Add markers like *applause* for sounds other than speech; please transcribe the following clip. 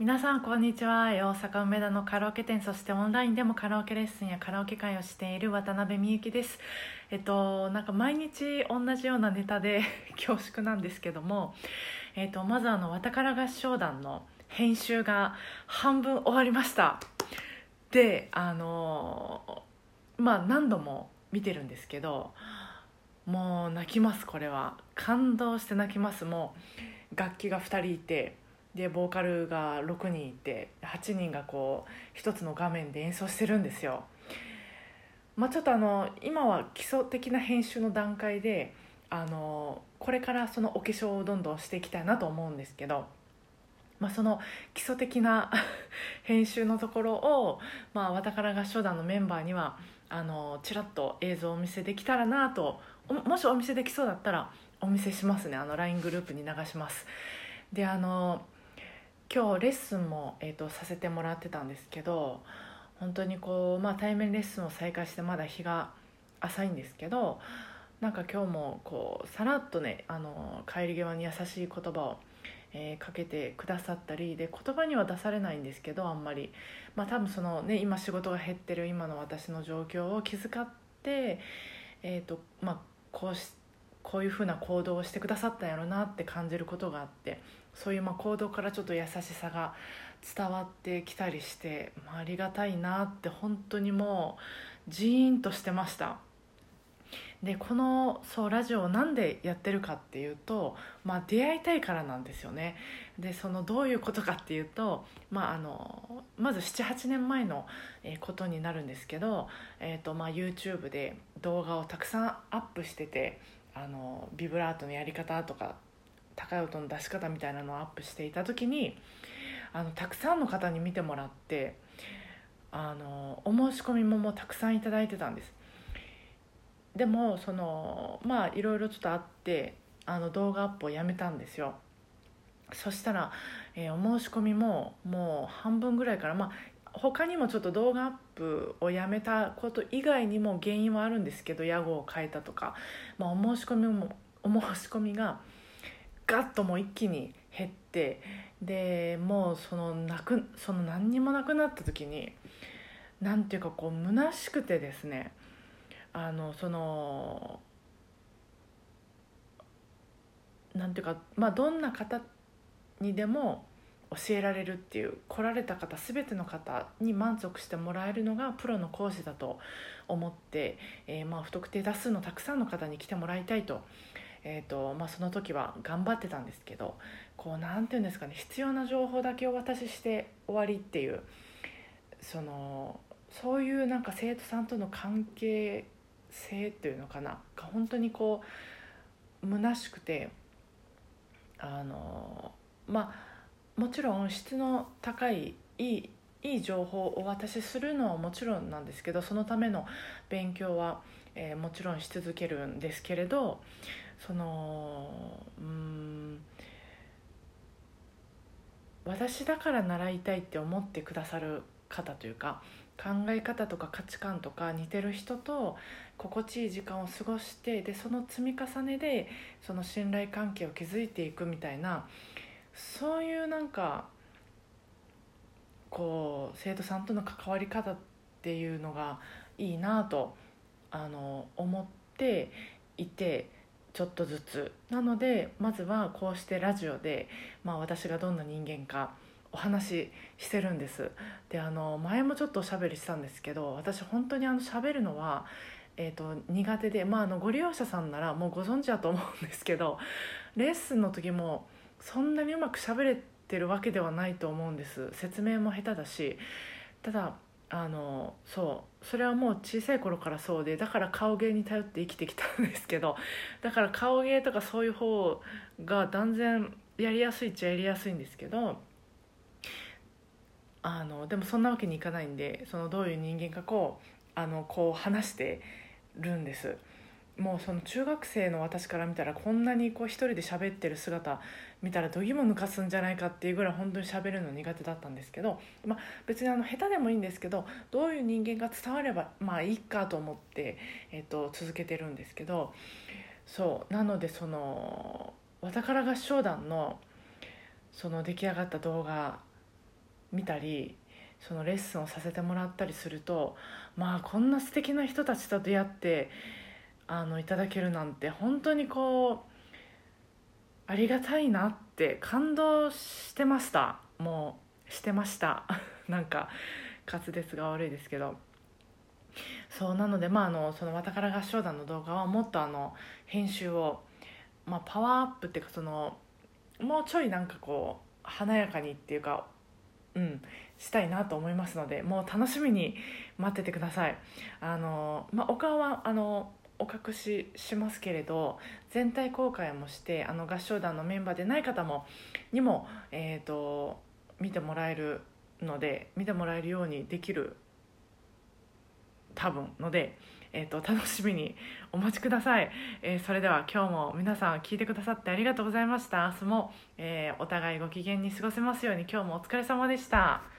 皆さんこんにちは。大阪梅田のカラオケ店そしてオンラインでもカラオケレッスンやカラオケ会をしている渡辺美幸です。えっとなんか毎日同じようなネタで *laughs* 恐縮なんですけども。えっとまずあの「わたから合唱団」の編集が半分終わりました。であのまあ何度も見てるんですけどもう泣きますこれは。感動して泣きます。もう楽器が2人いて。でボーカルが6人いて8人がこう一つの画面で演奏してるんですよ。まあ、ちょっとあの今は基礎的な編集の段階であのこれからそのお化粧をどんどんしていきたいなと思うんですけど、まあ、その基礎的な *laughs* 編集のところを、まあ、わたから合唱団のメンバーにはあのちらっと映像をお見せできたらなともしお見せできそうだったらお見せしますねあの LINE グループに流します。であの今日レッスンも、えーと、させてもらってたんですけど本当にこう、まあ、対面レッスンを再開してまだ日が浅いんですけどなんか今日もこうさらっとねあの帰り際に優しい言葉を、えー、かけてくださったりで言葉には出されないんですけどあんまり、まあ、多分その、ね、今仕事が減ってる今の私の状況を気遣って、えーとまあ、こうしこういうふうな行動をしてくださったんやろなって感じることがあってそういうま行動からちょっと優しさが伝わってきたりして、まあ、ありがたいなって本当にもうジーンとしてました。でこのそうラジオを何でやってるかっていうと、まあ、出会いたいからなんですよね。でそのどういうことかっていうと、まあ、あのまず78年前のことになるんですけど、えーとまあ、YouTube で動画をたくさんアップしててあのビブラートのやり方とか高い音の出し方みたいなのをアップしていた時にあのたくさんの方に見てもらってあのお申し込みももうたくさんいただいてたんです。でもそのまあいろいろちょっとあってあの動画アップをやめたんですよ。そしたら、えー、お申し込みももう半分ぐらいからまあ他にもちょっと動画アップをやめたこと以外にも原因はあるんですけど屋号を変えたとか、まあ、お申し込みもお申し込みがガッともう一気に減ってでもうそのなくその何にもなくなった時に何ていうかこう虚しくてですねあのその何ていうかまあどんな方にでも教えられるっていう来られた方全ての方に満足してもらえるのがプロの講師だと思って、えー、まあ不特定多数のたくさんの方に来てもらいたいとえーとまあ、その時は頑張ってたんですけどこう何て言うんですかね必要な情報だけお渡しして終わりっていうそのそういうなんか生徒さんとの関係性っていうのかなが本当にこう虚しくてあのまあもちろん質の高いいいいい情報をお渡しするのはもちろんなんですけどそのための勉強は、えー、もちろんし続けるんですけれどそのうん私だから習いたいって思ってくださる方というか考え方とか価値観とか似てる人と心地いい時間を過ごしてでその積み重ねでその信頼関係を築いていくみたいなそういうなんかこう生徒さんとの関わり方っていうのがいいなとあの思っていてちょっとずつ。なのでまずはこうしてラジオで、まあ、私がどんな人間かお話ししてるんです。であの前もちょっとおしゃべりしたんですけど私本当にあの喋るのは、えーと、苦手で、まあ、あのご利用者さんならもうご存知だと思うんですけどレッスンの時もそんなにうまく喋れてるわけではないと思うんです。説明も下手だし。ただあのそうそれはもう小さい頃からそうでだから顔芸に頼って生きてきたんですけど *laughs* だから顔芸とかそういう方が断然やりやすいっちゃやりやすいんですけどあのでもそんなわけにいかないんでそのどういう人間かこうあのこう話してるんです。もうその中学生の私から見たらこんなにこう一人で喋ってる姿見たらどぎも抜かすんじゃないかっていうぐらい本当に喋るの苦手だったんですけど、まあ、別にあの下手でもいいんですけどどういう人間が伝わればまあいいかと思って、えっと、続けてるんですけどそうなのでその「わたから合唱団の」その出来上がった動画見たりそのレッスンをさせてもらったりするとまあこんな素敵な人たちと出会ってあのいただけるなんて本当にこうありがたいなって感動してました。もうしてました。*laughs* なんか滑舌が悪いですけど。そうなのでまああのその「わたから合唱団」の動画はもっとあの編集を、まあ、パワーアップっていうかそのもうちょいなんかこう華やかにっていうかうんしたいなと思いますのでもう楽しみに待っててください。あの、まあ、お顔はあのお隠ししますけれど全体公開もしてあの合唱団のメンバーでない方もにも、えーと、見てもらえるので見てもらえるようにできる多分ので、えーと、楽しみにお待ちください、えー、それでは今日も皆さん聞いてくださってありがとうございました。明日も、えー、お互いご機嫌に過ごせますように今日もお疲れ様でした。